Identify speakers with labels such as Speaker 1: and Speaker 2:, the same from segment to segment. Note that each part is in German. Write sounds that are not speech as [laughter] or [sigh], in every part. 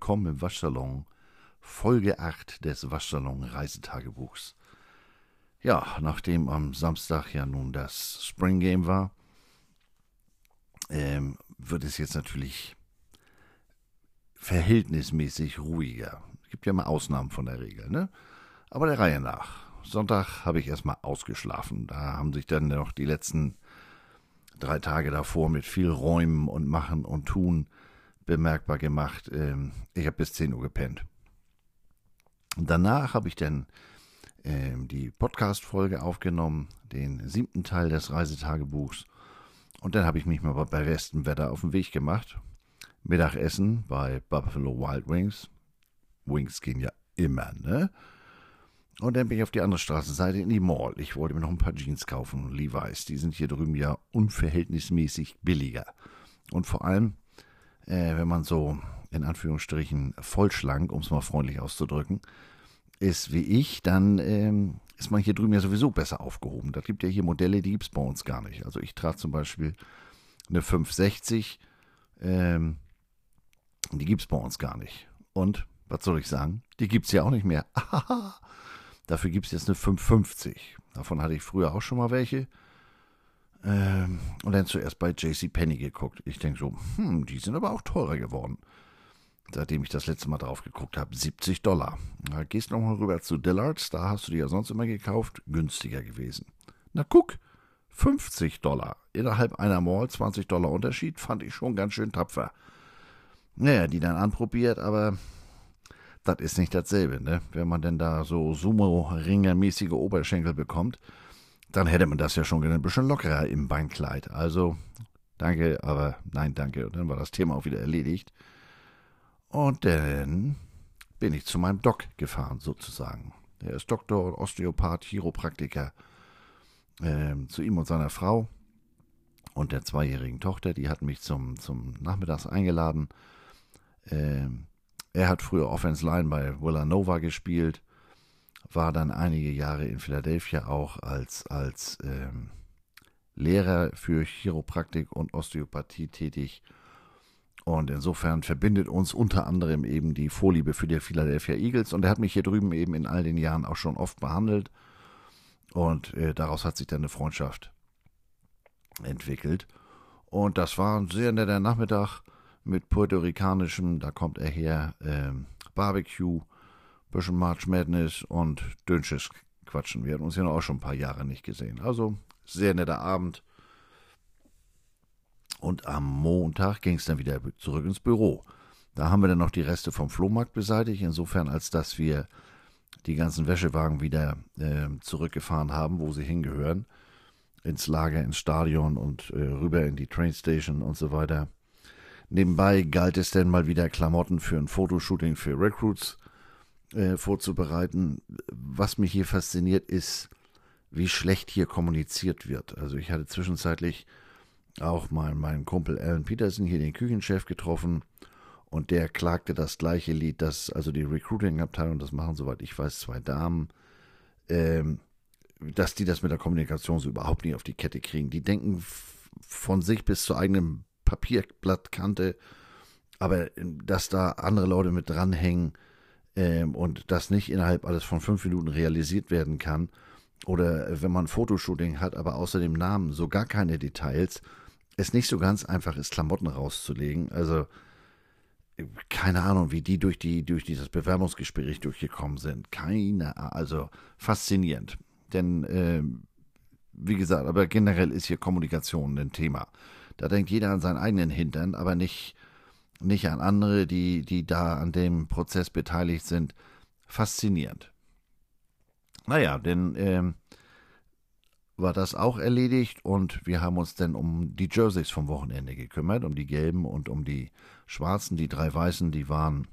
Speaker 1: willkommen im Waschsalon. Folge 8 des Waschsalon Reisetagebuchs. Ja, nachdem am Samstag ja nun das Spring Game war, ähm, wird es jetzt natürlich verhältnismäßig ruhiger. Es gibt ja mal Ausnahmen von der Regel, ne? Aber der Reihe nach. Sonntag habe ich erstmal ausgeschlafen. Da haben sich dann noch die letzten drei Tage davor mit viel Räumen und Machen und Tun bemerkbar gemacht. Ähm, ich habe bis 10 Uhr gepennt. Danach habe ich dann ähm, die Podcast-Folge aufgenommen, den siebten Teil des Reisetagebuchs. Und dann habe ich mich mal bei bestem Wetter auf den Weg gemacht. Mittagessen bei Buffalo Wild Wings. Wings gehen ja immer, ne? Und dann bin ich auf die andere Straßenseite in die Mall. Ich wollte mir noch ein paar Jeans kaufen, Levi's. Die sind hier drüben ja unverhältnismäßig billiger. Und vor allem, äh, wenn man so in Anführungsstrichen vollschlank, um es mal freundlich auszudrücken, ist wie ich, dann ähm, ist man hier drüben ja sowieso besser aufgehoben. Da gibt ja hier Modelle, die gibt es bei uns gar nicht. Also ich trage zum Beispiel eine 560, ähm, die gibt es bei uns gar nicht. Und, was soll ich sagen, die gibt es ja auch nicht mehr. [laughs] Dafür gibt es jetzt eine 550. Davon hatte ich früher auch schon mal welche. Ähm, und dann zuerst bei JC Penny geguckt. Ich denke so, hm, die sind aber auch teurer geworden. Seitdem ich das letzte Mal drauf geguckt habe, 70 Dollar. Da gehst nochmal rüber zu Dillards, da hast du die ja sonst immer gekauft, günstiger gewesen. Na guck, 50 Dollar. Innerhalb einer Mall 20 Dollar Unterschied, fand ich schon ganz schön tapfer. Naja, die dann anprobiert, aber das ist nicht dasselbe, ne? Wenn man denn da so Sumo-Ringer-mäßige Oberschenkel bekommt, dann hätte man das ja schon ein bisschen lockerer im Beinkleid. Also, danke, aber nein, danke. Und dann war das Thema auch wieder erledigt. Und dann bin ich zu meinem Doc gefahren, sozusagen. Er ist Doktor, Osteopath, Chiropraktiker. Ähm, zu ihm und seiner Frau und der zweijährigen Tochter, die hatten mich zum, zum Nachmittags eingeladen. Ähm, er hat früher Offense Line bei Villanova gespielt, war dann einige Jahre in Philadelphia auch als, als ähm, Lehrer für Chiropraktik und Osteopathie tätig. Und insofern verbindet uns unter anderem eben die Vorliebe für die Philadelphia Eagles. Und er hat mich hier drüben eben in all den Jahren auch schon oft behandelt. Und äh, daraus hat sich dann eine Freundschaft entwickelt. Und das war ein sehr netter Nachmittag mit puerto-ricanischem, da kommt er her, ähm, Barbecue, bisschen March Madness und Dünnsches quatschen. Wir hatten uns ja auch schon ein paar Jahre nicht gesehen. Also sehr netter Abend. Und am Montag ging es dann wieder zurück ins Büro. Da haben wir dann noch die Reste vom Flohmarkt beseitigt, insofern als dass wir die ganzen Wäschewagen wieder äh, zurückgefahren haben, wo sie hingehören. Ins Lager, ins Stadion und äh, rüber in die Trainstation und so weiter. Nebenbei galt es dann mal wieder Klamotten für ein Fotoshooting für Recruits äh, vorzubereiten. Was mich hier fasziniert ist, wie schlecht hier kommuniziert wird. Also ich hatte zwischenzeitlich auch mal meinen Kumpel Alan Peterson, hier den Küchenchef, getroffen und der klagte das gleiche Lied, dass also die Recruiting-Abteilung, das machen soweit ich weiß zwei Damen, ähm, dass die das mit der Kommunikation so überhaupt nicht auf die Kette kriegen. Die denken von sich bis zur eigenen Papierblattkante, aber ähm, dass da andere Leute mit dranhängen ähm, und das nicht innerhalb alles von fünf Minuten realisiert werden kann, oder wenn man Fotoshooting hat, aber außer dem Namen so gar keine Details, es nicht so ganz einfach ist, Klamotten rauszulegen. Also keine Ahnung, wie die durch die durch dieses Bewerbungsgespräch durchgekommen sind. Keine, also faszinierend. Denn äh, wie gesagt, aber generell ist hier Kommunikation ein Thema. Da denkt jeder an seinen eigenen Hintern, aber nicht, nicht an andere, die, die da an dem Prozess beteiligt sind. Faszinierend. Naja, denn ähm, war das auch erledigt und wir haben uns dann um die Jerseys vom Wochenende gekümmert, um die gelben und um die schwarzen. Die drei weißen, die waren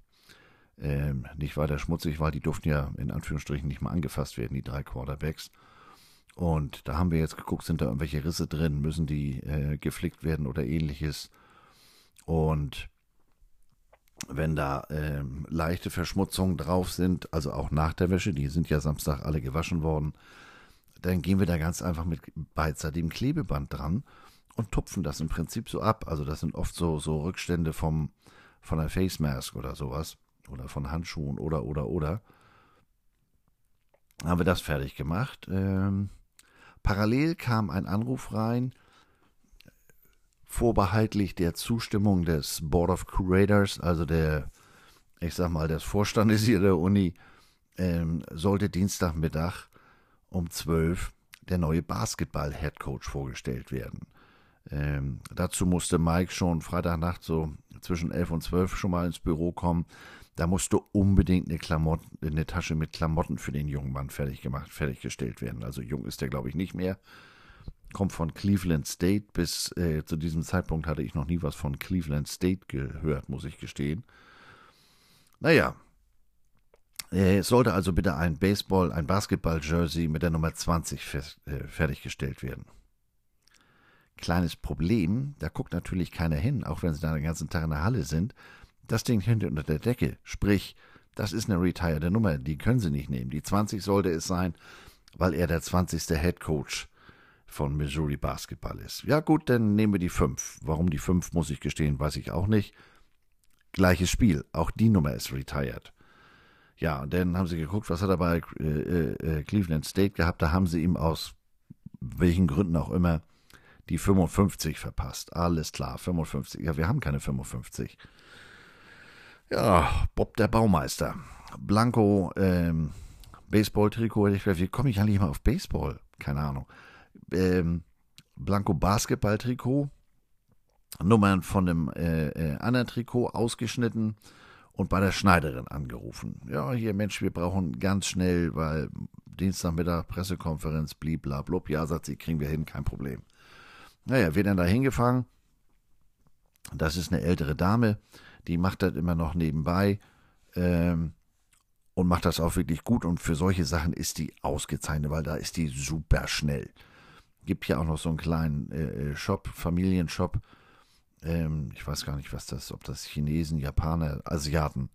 Speaker 1: ähm, nicht weiter schmutzig, weil die durften ja in Anführungsstrichen nicht mal angefasst werden, die drei Quarterbacks. Und da haben wir jetzt geguckt, sind da irgendwelche Risse drin, müssen die äh, geflickt werden oder ähnliches. Und wenn da ähm, leichte Verschmutzungen drauf sind, also auch nach der Wäsche, die sind ja Samstag alle gewaschen worden, dann gehen wir da ganz einfach mit beidseitigem Klebeband dran und tupfen das im Prinzip so ab. Also das sind oft so, so Rückstände vom, von einer Face Mask oder sowas. Oder von Handschuhen oder, oder, oder. Haben wir das fertig gemacht. Ähm, parallel kam ein Anruf rein, vorbehaltlich der Zustimmung des Board of Curators, also der, ich sag mal, des Vorstandes hier der Uni, ähm, sollte Dienstagmittag um 12 der neue Basketball-Headcoach vorgestellt werden. Ähm, dazu musste Mike schon Freitagnacht so zwischen 11 und 12 schon mal ins Büro kommen. Da musste unbedingt eine, Klamotten, eine Tasche mit Klamotten für den jungen Mann fertig gemacht, fertiggestellt werden. Also jung ist der, glaube ich, nicht mehr. Kommt von Cleveland State. Bis äh, zu diesem Zeitpunkt hatte ich noch nie was von Cleveland State gehört, muss ich gestehen. Naja, äh, es sollte also bitte ein Baseball, ein Basketball-Jersey mit der Nummer 20 äh, fertiggestellt werden. Kleines Problem, da guckt natürlich keiner hin, auch wenn sie da den ganzen Tag in der Halle sind. Das Ding hängt unter der Decke, sprich, das ist eine retired Nummer, die können sie nicht nehmen. Die 20 sollte es sein, weil er der 20. Head Coach von Missouri Basketball ist. Ja gut, dann nehmen wir die 5. Warum die 5, muss ich gestehen, weiß ich auch nicht. Gleiches Spiel, auch die Nummer ist retired. Ja, und dann haben sie geguckt, was hat er bei äh, äh, Cleveland State gehabt. Da haben sie ihm aus welchen Gründen auch immer die 55 verpasst. Alles klar, 55. Ja, wir haben keine 55. Ja, Bob der Baumeister. Blanco, ähm, Baseball-Trikot. Wie komme ich eigentlich mal auf Baseball? Keine Ahnung. Ähm, Blanco Basketball-Trikot. Nummern von dem äh, äh, anderen Trikot ausgeschnitten und bei der Schneiderin angerufen. Ja, hier Mensch, wir brauchen ganz schnell, weil Dienstagmittag Pressekonferenz, bliblablub. Ja, sagt sie, kriegen wir hin, kein Problem. Naja, wir dann da hingefangen. Das ist eine ältere Dame, die macht das immer noch nebenbei ähm, und macht das auch wirklich gut. Und für solche Sachen ist die ausgezeichnet, weil da ist die super schnell. Gibt ja auch noch so einen kleinen äh, äh Shop, Familienshop, ähm, ich weiß gar nicht, was das, ob das Chinesen, Japaner, Asiaten,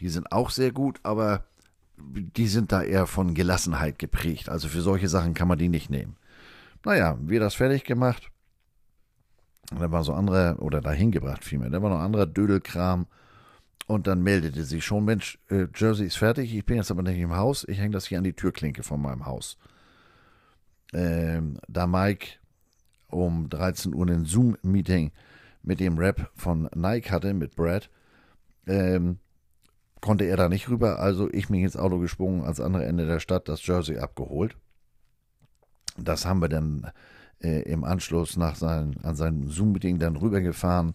Speaker 1: die sind auch sehr gut, aber die sind da eher von Gelassenheit geprägt. Also für solche Sachen kann man die nicht nehmen. Naja, wir das fertig gemacht. Da war so anderer, oder dahin gebracht vielmehr, da war noch anderer Dödelkram. Und dann meldete sich schon, Mensch, äh, Jersey ist fertig, ich bin jetzt aber nicht im Haus, ich hänge das hier an die Türklinke von meinem Haus. Ähm, da Mike um 13 Uhr ein Zoom-Meeting mit dem Rap von Nike hatte, mit Brad, ähm, konnte er da nicht rüber. Also ich mich ins Auto gesprungen, ans andere Ende der Stadt das Jersey abgeholt. Das haben wir dann äh, im Anschluss nach seinen, an seinem Zoom-Meeting dann rübergefahren.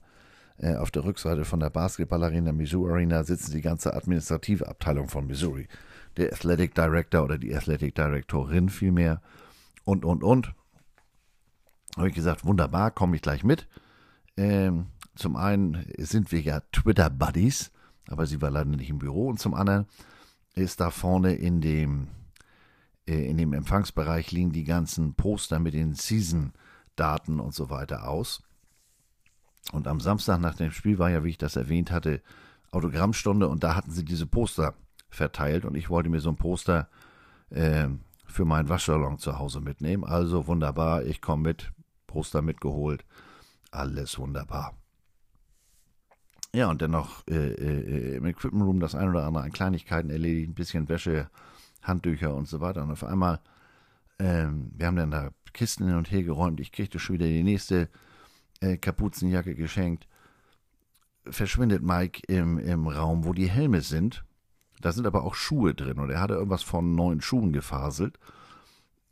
Speaker 1: Äh, auf der Rückseite von der Basketballarena Missouri Arena sitzt die ganze administrative Abteilung von Missouri. Der Athletic Director oder die Athletic Directorin vielmehr. Und, und, und. Habe ich gesagt, wunderbar, komme ich gleich mit. Ähm, zum einen sind wir ja Twitter-Buddies, aber sie war leider nicht im Büro. Und zum anderen ist da vorne in dem, äh, in dem Empfangsbereich liegen die ganzen Poster mit den Season-Daten und so weiter aus. Und am Samstag nach dem Spiel war ja, wie ich das erwähnt hatte, Autogrammstunde und da hatten sie diese Poster verteilt und ich wollte mir so ein Poster äh, für meinen Waschsalon zu Hause mitnehmen. Also wunderbar, ich komme mit, Poster mitgeholt alles wunderbar. Ja, und dennoch äh, äh, im Equipment Room das ein oder andere an Kleinigkeiten erledigt, ein bisschen Wäsche, Handtücher und so weiter. Und auf einmal, ähm, wir haben dann da Kisten hin und her geräumt. Ich kriegte schon wieder die nächste äh, Kapuzenjacke geschenkt. Verschwindet Mike im, im Raum, wo die Helme sind. Da sind aber auch Schuhe drin und er hatte irgendwas von neuen Schuhen gefaselt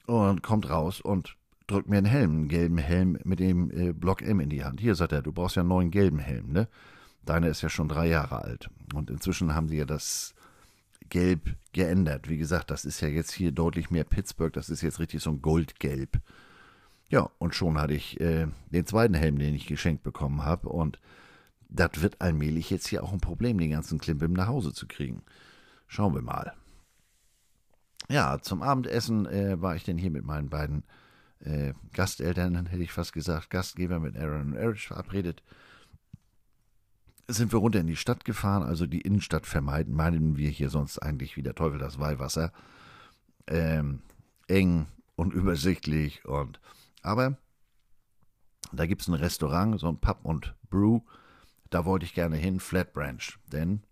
Speaker 1: und kommt raus und drückt mir einen Helm, einen gelben Helm mit dem äh, Block M in die Hand. Hier, sagt er, du brauchst ja einen neuen gelben Helm, ne? Deiner ist ja schon drei Jahre alt. Und inzwischen haben sie ja das Gelb geändert. Wie gesagt, das ist ja jetzt hier deutlich mehr Pittsburgh. Das ist jetzt richtig so ein Goldgelb. Ja, und schon hatte ich äh, den zweiten Helm, den ich geschenkt bekommen habe. Und das wird allmählich jetzt hier auch ein Problem, den ganzen Klimbim nach Hause zu kriegen. Schauen wir mal. Ja, zum Abendessen äh, war ich denn hier mit meinen beiden äh, Gasteltern, [laughs] hätte ich fast gesagt, Gastgeber mit Aaron und Erich verabredet. Sind wir runter in die Stadt gefahren, also die Innenstadt vermeiden, meinen wir hier sonst eigentlich wie der Teufel das Weihwasser. Ähm, eng und übersichtlich und aber da gibt es ein Restaurant, so ein Pub und Brew, da wollte ich gerne hin, Flat Branch, denn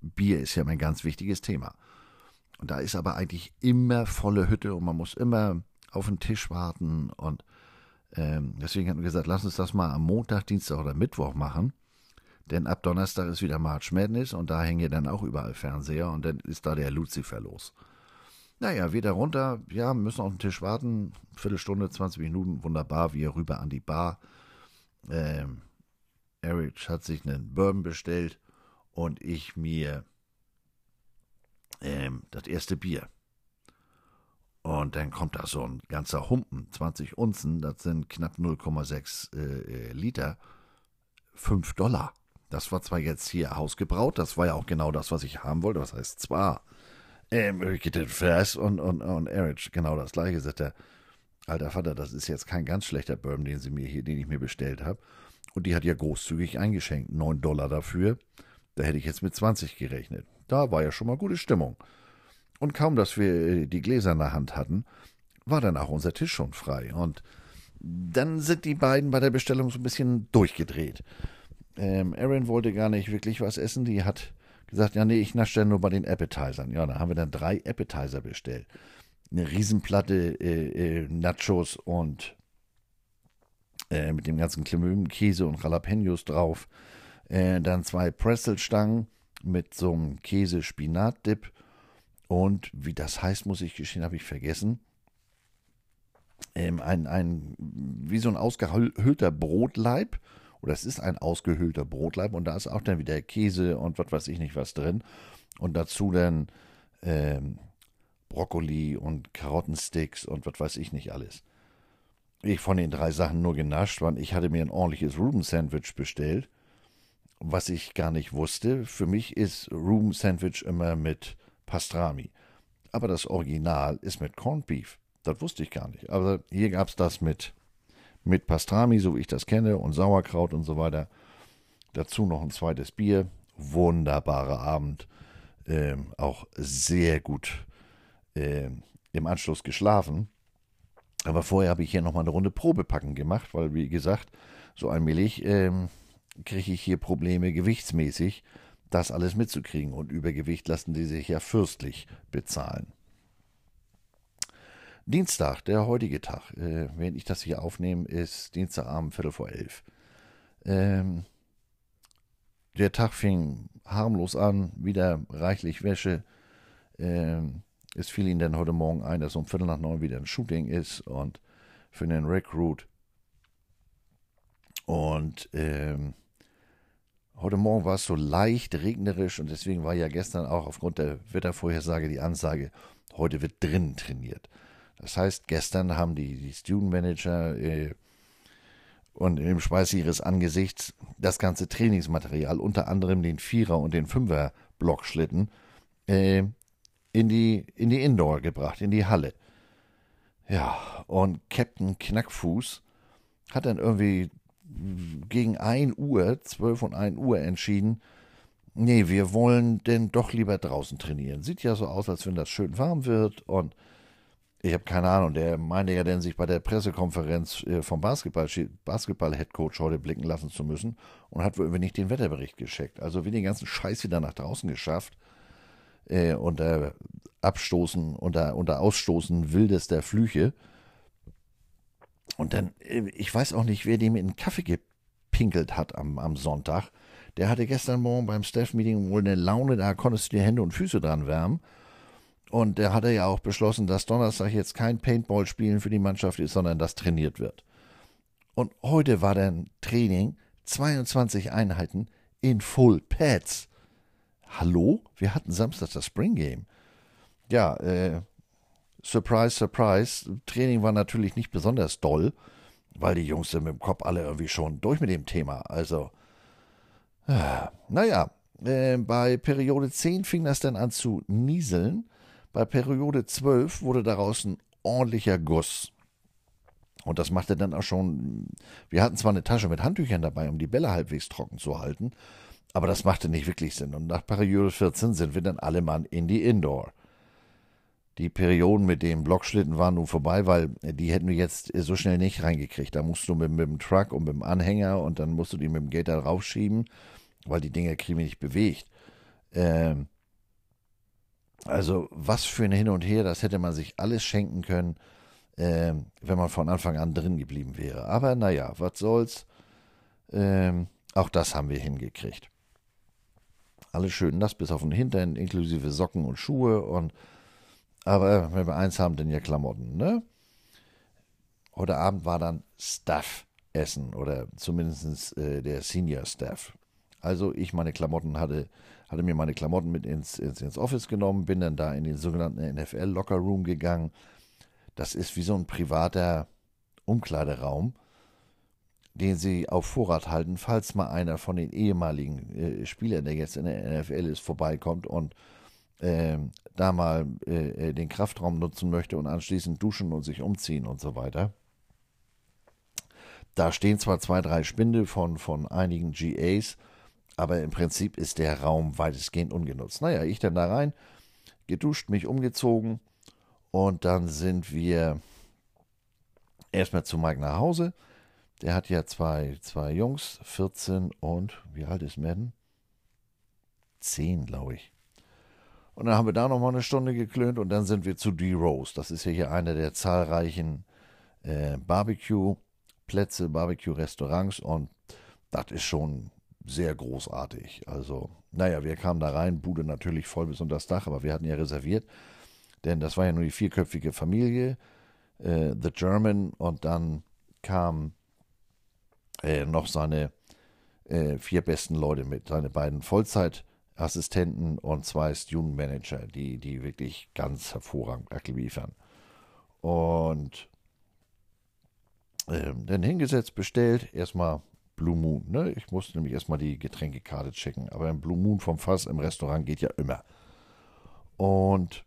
Speaker 1: Bier ist ja mein ganz wichtiges Thema. Und da ist aber eigentlich immer volle Hütte und man muss immer auf den Tisch warten und ähm, deswegen hatten wir gesagt, lass uns das mal am Montag, Dienstag oder Mittwoch machen. Denn ab Donnerstag ist wieder March Madness und da hängen ja dann auch überall Fernseher und dann ist da der Lucifer los. Naja, wieder runter, ja, müssen auf den Tisch warten, Viertelstunde, 20 Minuten, wunderbar, wir rüber an die Bar. Ähm, Erich hat sich einen Bourbon bestellt und ich mir ähm, das erste Bier. Und dann kommt da so ein ganzer Humpen, 20 Unzen, das sind knapp 0,6 äh, Liter, 5 Dollar. Das war zwar jetzt hier hausgebraut, das war ja auch genau das, was ich haben wollte. Was heißt zwar, ähm, Fest und, und, und Erich, genau das gleiche, sagt der alter Vater, das ist jetzt kein ganz schlechter Bourbon, den sie mir hier, den ich mir bestellt habe. Und die hat ja großzügig eingeschenkt, 9 Dollar dafür. Da hätte ich jetzt mit 20 gerechnet. Da war ja schon mal gute Stimmung. Und kaum, dass wir äh, die Gläser in der Hand hatten, war dann auch unser Tisch schon frei. Und dann sind die beiden bei der Bestellung so ein bisschen durchgedreht. Ähm, Aaron wollte gar nicht wirklich was essen. Die hat gesagt, ja, nee, ich nasche dann nur bei den Appetizern. Ja, da haben wir dann drei Appetizer bestellt. Eine Riesenplatte äh, äh, Nachos und äh, mit dem ganzen Klemübenkäse und Jalapenos drauf. Äh, dann zwei Pretzelstangen mit so einem Käse-Spinat-Dip. Und wie das heißt, muss ich gestehen, habe ich vergessen. Ähm, ein, ein, wie so ein ausgehöhlter Brotleib oder es ist ein ausgehöhlter Brotleib und da ist auch dann wieder Käse und was weiß ich nicht was drin. Und dazu dann ähm, Brokkoli und Karottensticks und was weiß ich nicht alles. Ich von den drei Sachen nur genascht, weil ich hatte mir ein ordentliches Ruben-Sandwich bestellt, was ich gar nicht wusste. Für mich ist Ruben-Sandwich immer mit Pastrami. Aber das Original ist mit Corned Beef. Das wusste ich gar nicht. Aber hier gab es das mit mit Pastrami, so wie ich das kenne, und Sauerkraut und so weiter. Dazu noch ein zweites Bier. Wunderbarer Abend. Ähm, auch sehr gut ähm, im Anschluss geschlafen. Aber vorher habe ich hier nochmal eine Runde Probepacken gemacht, weil, wie gesagt, so allmählich ähm, kriege ich hier Probleme gewichtsmäßig, das alles mitzukriegen. Und Übergewicht lassen die sich ja fürstlich bezahlen. Dienstag, der heutige Tag, äh, wenn ich das hier aufnehme, ist Dienstagabend, Viertel vor elf. Ähm, der Tag fing harmlos an, wieder reichlich Wäsche. Ähm, es fiel ihnen dann heute Morgen ein, dass um Viertel nach neun wieder ein Shooting ist und für einen Recruit. Und ähm, heute Morgen war es so leicht regnerisch und deswegen war ja gestern auch aufgrund der Wettervorhersage die Ansage, heute wird drinnen trainiert. Das heißt, gestern haben die, die Student Manager äh, und im Schweiß ihres Angesichts das ganze Trainingsmaterial, unter anderem den Vierer- und den Fünfer-Blockschlitten, äh, in, die, in die Indoor gebracht, in die Halle. Ja, und Captain Knackfuß hat dann irgendwie gegen 1 Uhr, 12 und 1 Uhr entschieden, nee, wir wollen denn doch lieber draußen trainieren. Sieht ja so aus, als wenn das schön warm wird und ich habe keine Ahnung, der meinte ja denn, sich bei der Pressekonferenz äh, vom Basketball-Headcoach Basketball heute blicken lassen zu müssen und hat wohl nicht den Wetterbericht gescheckt. Also wie den ganzen Scheiß wieder nach draußen geschafft. Äh, unter Abstoßen, unter, unter Ausstoßen wildester Flüche. Und dann, äh, ich weiß auch nicht, wer dem in den Kaffee gepinkelt hat am, am Sonntag. Der hatte gestern Morgen beim Staff-Meeting wohl eine Laune, da konntest du die Hände und Füße dran wärmen. Und er hatte ja auch beschlossen, dass Donnerstag jetzt kein Paintball-Spielen für die Mannschaft ist, sondern das trainiert wird. Und heute war dann Training, 22 Einheiten in Full Pads. Hallo? Wir hatten Samstag das Spring Game. Ja, äh, surprise, surprise. Training war natürlich nicht besonders doll, weil die Jungs sind mit dem Kopf alle irgendwie schon durch mit dem Thema. Also, äh, naja, äh, bei Periode 10 fing das dann an zu nieseln. Bei Periode 12 wurde daraus ein ordentlicher Guss. Und das machte dann auch schon. Wir hatten zwar eine Tasche mit Handtüchern dabei, um die Bälle halbwegs trocken zu halten, aber das machte nicht wirklich Sinn. Und nach Periode 14 sind wir dann alle Mann in die Indoor. Die Perioden mit den Blockschlitten waren nun vorbei, weil die hätten wir jetzt so schnell nicht reingekriegt. Da musst du mit, mit dem Truck und mit dem Anhänger und dann musst du die mit dem Gator raufschieben, weil die Dinger kriegen wir nicht bewegt. Ähm, also was für ein Hin und Her, das hätte man sich alles schenken können, ähm, wenn man von Anfang an drin geblieben wäre. Aber naja, was soll's. Ähm, auch das haben wir hingekriegt. Alles schön nass bis auf den Hintern, inklusive Socken und Schuhe und aber wenn wir eins haben, dann ja Klamotten, ne? Heute Abend war dann Staff-Essen oder zumindest äh, der Senior Staff. Also ich meine Klamotten hatte, hatte mir meine Klamotten mit ins, ins, ins Office genommen, bin dann da in den sogenannten NFL Locker Room gegangen. Das ist wie so ein privater Umkleideraum, den sie auf Vorrat halten, falls mal einer von den ehemaligen äh, Spielern, der jetzt in der NFL ist, vorbeikommt und äh, da mal äh, äh, den Kraftraum nutzen möchte und anschließend duschen und sich umziehen und so weiter. Da stehen zwar zwei, drei Spinde von, von einigen GAs, aber im Prinzip ist der Raum weitestgehend ungenutzt. Naja, ich dann da rein, geduscht, mich umgezogen und dann sind wir erstmal zu Mike nach Hause. Der hat ja zwei, zwei Jungs, 14 und wie alt ist Madden? 10, glaube ich. Und dann haben wir da nochmal eine Stunde geklönt und dann sind wir zu D-Rose. Das ist ja hier einer der zahlreichen äh, Barbecue-Plätze, Barbecue-Restaurants und das ist schon sehr großartig. Also, naja, wir kamen da rein, Bude natürlich voll bis unter das Dach, aber wir hatten ja reserviert, denn das war ja nur die vierköpfige Familie, äh, The German und dann kamen äh, noch seine äh, vier besten Leute mit, seine beiden Vollzeit- Assistenten und zwei Student Manager, die, die wirklich ganz hervorragend abliefern. Und ähm, dann hingesetzt, bestellt, erstmal Blue Moon. Ne? Ich musste nämlich erstmal die Getränkekarte checken, aber ein Blue Moon vom Fass im Restaurant geht ja immer. Und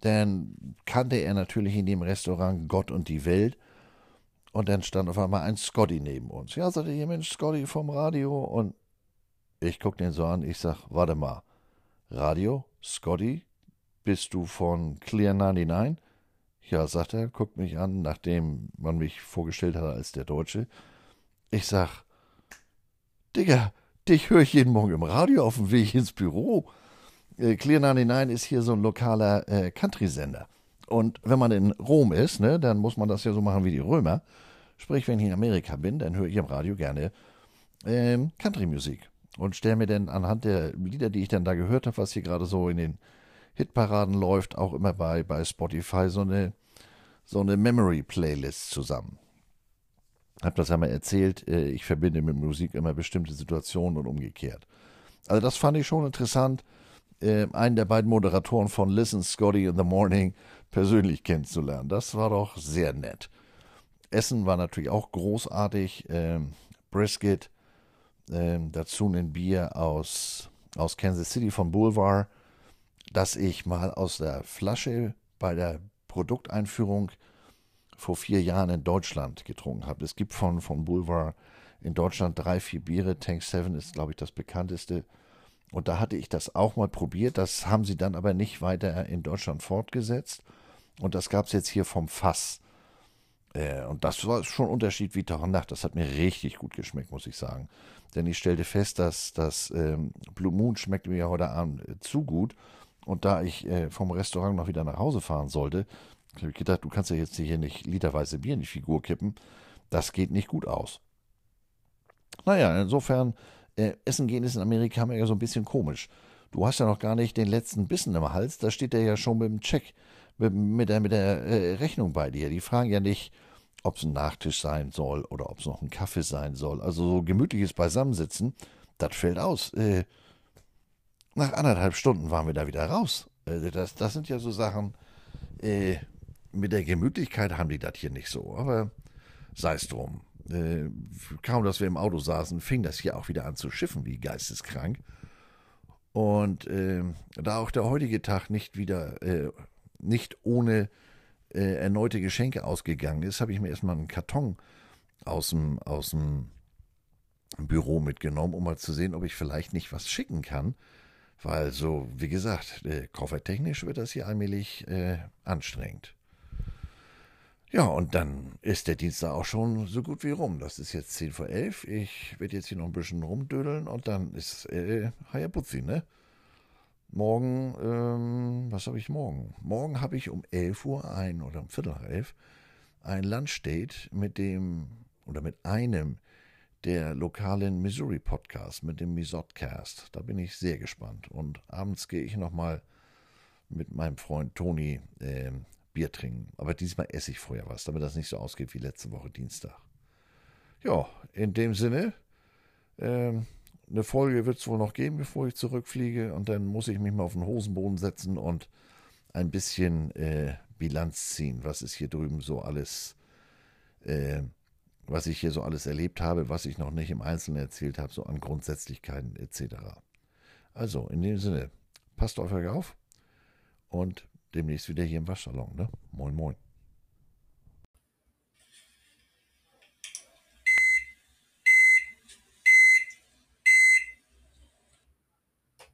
Speaker 1: dann kannte er natürlich in dem Restaurant Gott und die Welt. Und dann stand auf einmal ein Scotty neben uns. Ja, sagte ihr Mensch, Scotty vom Radio. Und ich gucke den so an, ich sag, warte mal, Radio, Scotty, bist du von Clear 99? Ja, sagt er, guckt mich an, nachdem man mich vorgestellt hat als der Deutsche. Ich sag, Digga, dich höre ich jeden Morgen im Radio auf dem Weg ins Büro. Äh, Clear 99 ist hier so ein lokaler äh, Country-Sender. Und wenn man in Rom ist, ne, dann muss man das ja so machen wie die Römer. Sprich, wenn ich in Amerika bin, dann höre ich im Radio gerne ähm, Country-Musik und stelle mir dann anhand der Lieder, die ich dann da gehört habe, was hier gerade so in den Hitparaden läuft, auch immer bei, bei Spotify so eine, so eine Memory-Playlist zusammen. Hab das ja mal erzählt, äh, ich verbinde mit Musik immer bestimmte Situationen und umgekehrt. Also das fand ich schon interessant, äh, einen der beiden Moderatoren von Listen Scotty in the Morning persönlich kennenzulernen. Das war doch sehr nett. Essen war natürlich auch großartig. Ähm, Brisket, ähm, dazu ein Bier aus, aus Kansas City von Boulevard, das ich mal aus der Flasche bei der Produkteinführung vor vier Jahren in Deutschland getrunken habe. Es gibt von, von Boulevard in Deutschland drei, vier Biere. Tank 7 ist, glaube ich, das bekannteste. Und da hatte ich das auch mal probiert. Das haben sie dann aber nicht weiter in Deutschland fortgesetzt. Und das gab es jetzt hier vom Fass. Äh, und das war schon ein Unterschied wie Tag und Nacht. Das hat mir richtig gut geschmeckt, muss ich sagen. Denn ich stellte fest, dass das ähm, Blue Moon schmeckt mir ja heute Abend äh, zu gut. Und da ich äh, vom Restaurant noch wieder nach Hause fahren sollte, habe ich gedacht, du kannst ja jetzt hier nicht literweise Bier in die Figur kippen. Das geht nicht gut aus. Naja, insofern, äh, Essen gehen ist in Amerika immer ja so ein bisschen komisch. Du hast ja noch gar nicht den letzten Bissen im Hals, da steht der ja schon mit dem Check, mit, der, mit der äh, Rechnung bei dir. Die fragen ja nicht, ob es ein Nachtisch sein soll oder ob es noch ein Kaffee sein soll. Also so gemütliches Beisammensitzen, das fällt aus. Äh, nach anderthalb Stunden waren wir da wieder raus. Äh, das, das sind ja so Sachen, äh, mit der Gemütlichkeit haben die das hier nicht so. Aber sei es drum. Kaum, dass wir im Auto saßen, fing das hier auch wieder an zu schiffen, wie geisteskrank. Und äh, da auch der heutige Tag nicht wieder, äh, nicht ohne äh, erneute Geschenke ausgegangen ist, habe ich mir erstmal einen Karton aus dem, aus dem Büro mitgenommen, um mal zu sehen, ob ich vielleicht nicht was schicken kann, Weil so, wie gesagt, äh, koffertechnisch wird das hier allmählich äh, anstrengend. Ja, und dann ist der Dienstag auch schon so gut wie rum. Das ist jetzt 10 vor 11. Ich werde jetzt hier noch ein bisschen rumdödeln und dann ist äh, Hayabuzi, ne? Morgen, ähm, was habe ich morgen? Morgen habe ich um 11 Uhr ein oder um Viertel nach 11 ein Lunchdate mit dem oder mit einem der lokalen Missouri Podcasts, mit dem Misotcast. Da bin ich sehr gespannt. Und abends gehe ich nochmal mit meinem Freund Toni äh, Bier trinken. Aber diesmal esse ich vorher was, damit das nicht so ausgeht wie letzte Woche Dienstag. Ja, in dem Sinne, ähm, eine Folge wird es wohl noch geben, bevor ich zurückfliege. Und dann muss ich mich mal auf den Hosenboden setzen und ein bisschen äh, Bilanz ziehen, was ist hier drüben so alles, äh, was ich hier so alles erlebt habe, was ich noch nicht im Einzelnen erzählt habe, so an Grundsätzlichkeiten etc. Also, in dem Sinne, passt auf euch auf und demnächst wieder hier im Waschsalon. Ne? Moin, moin.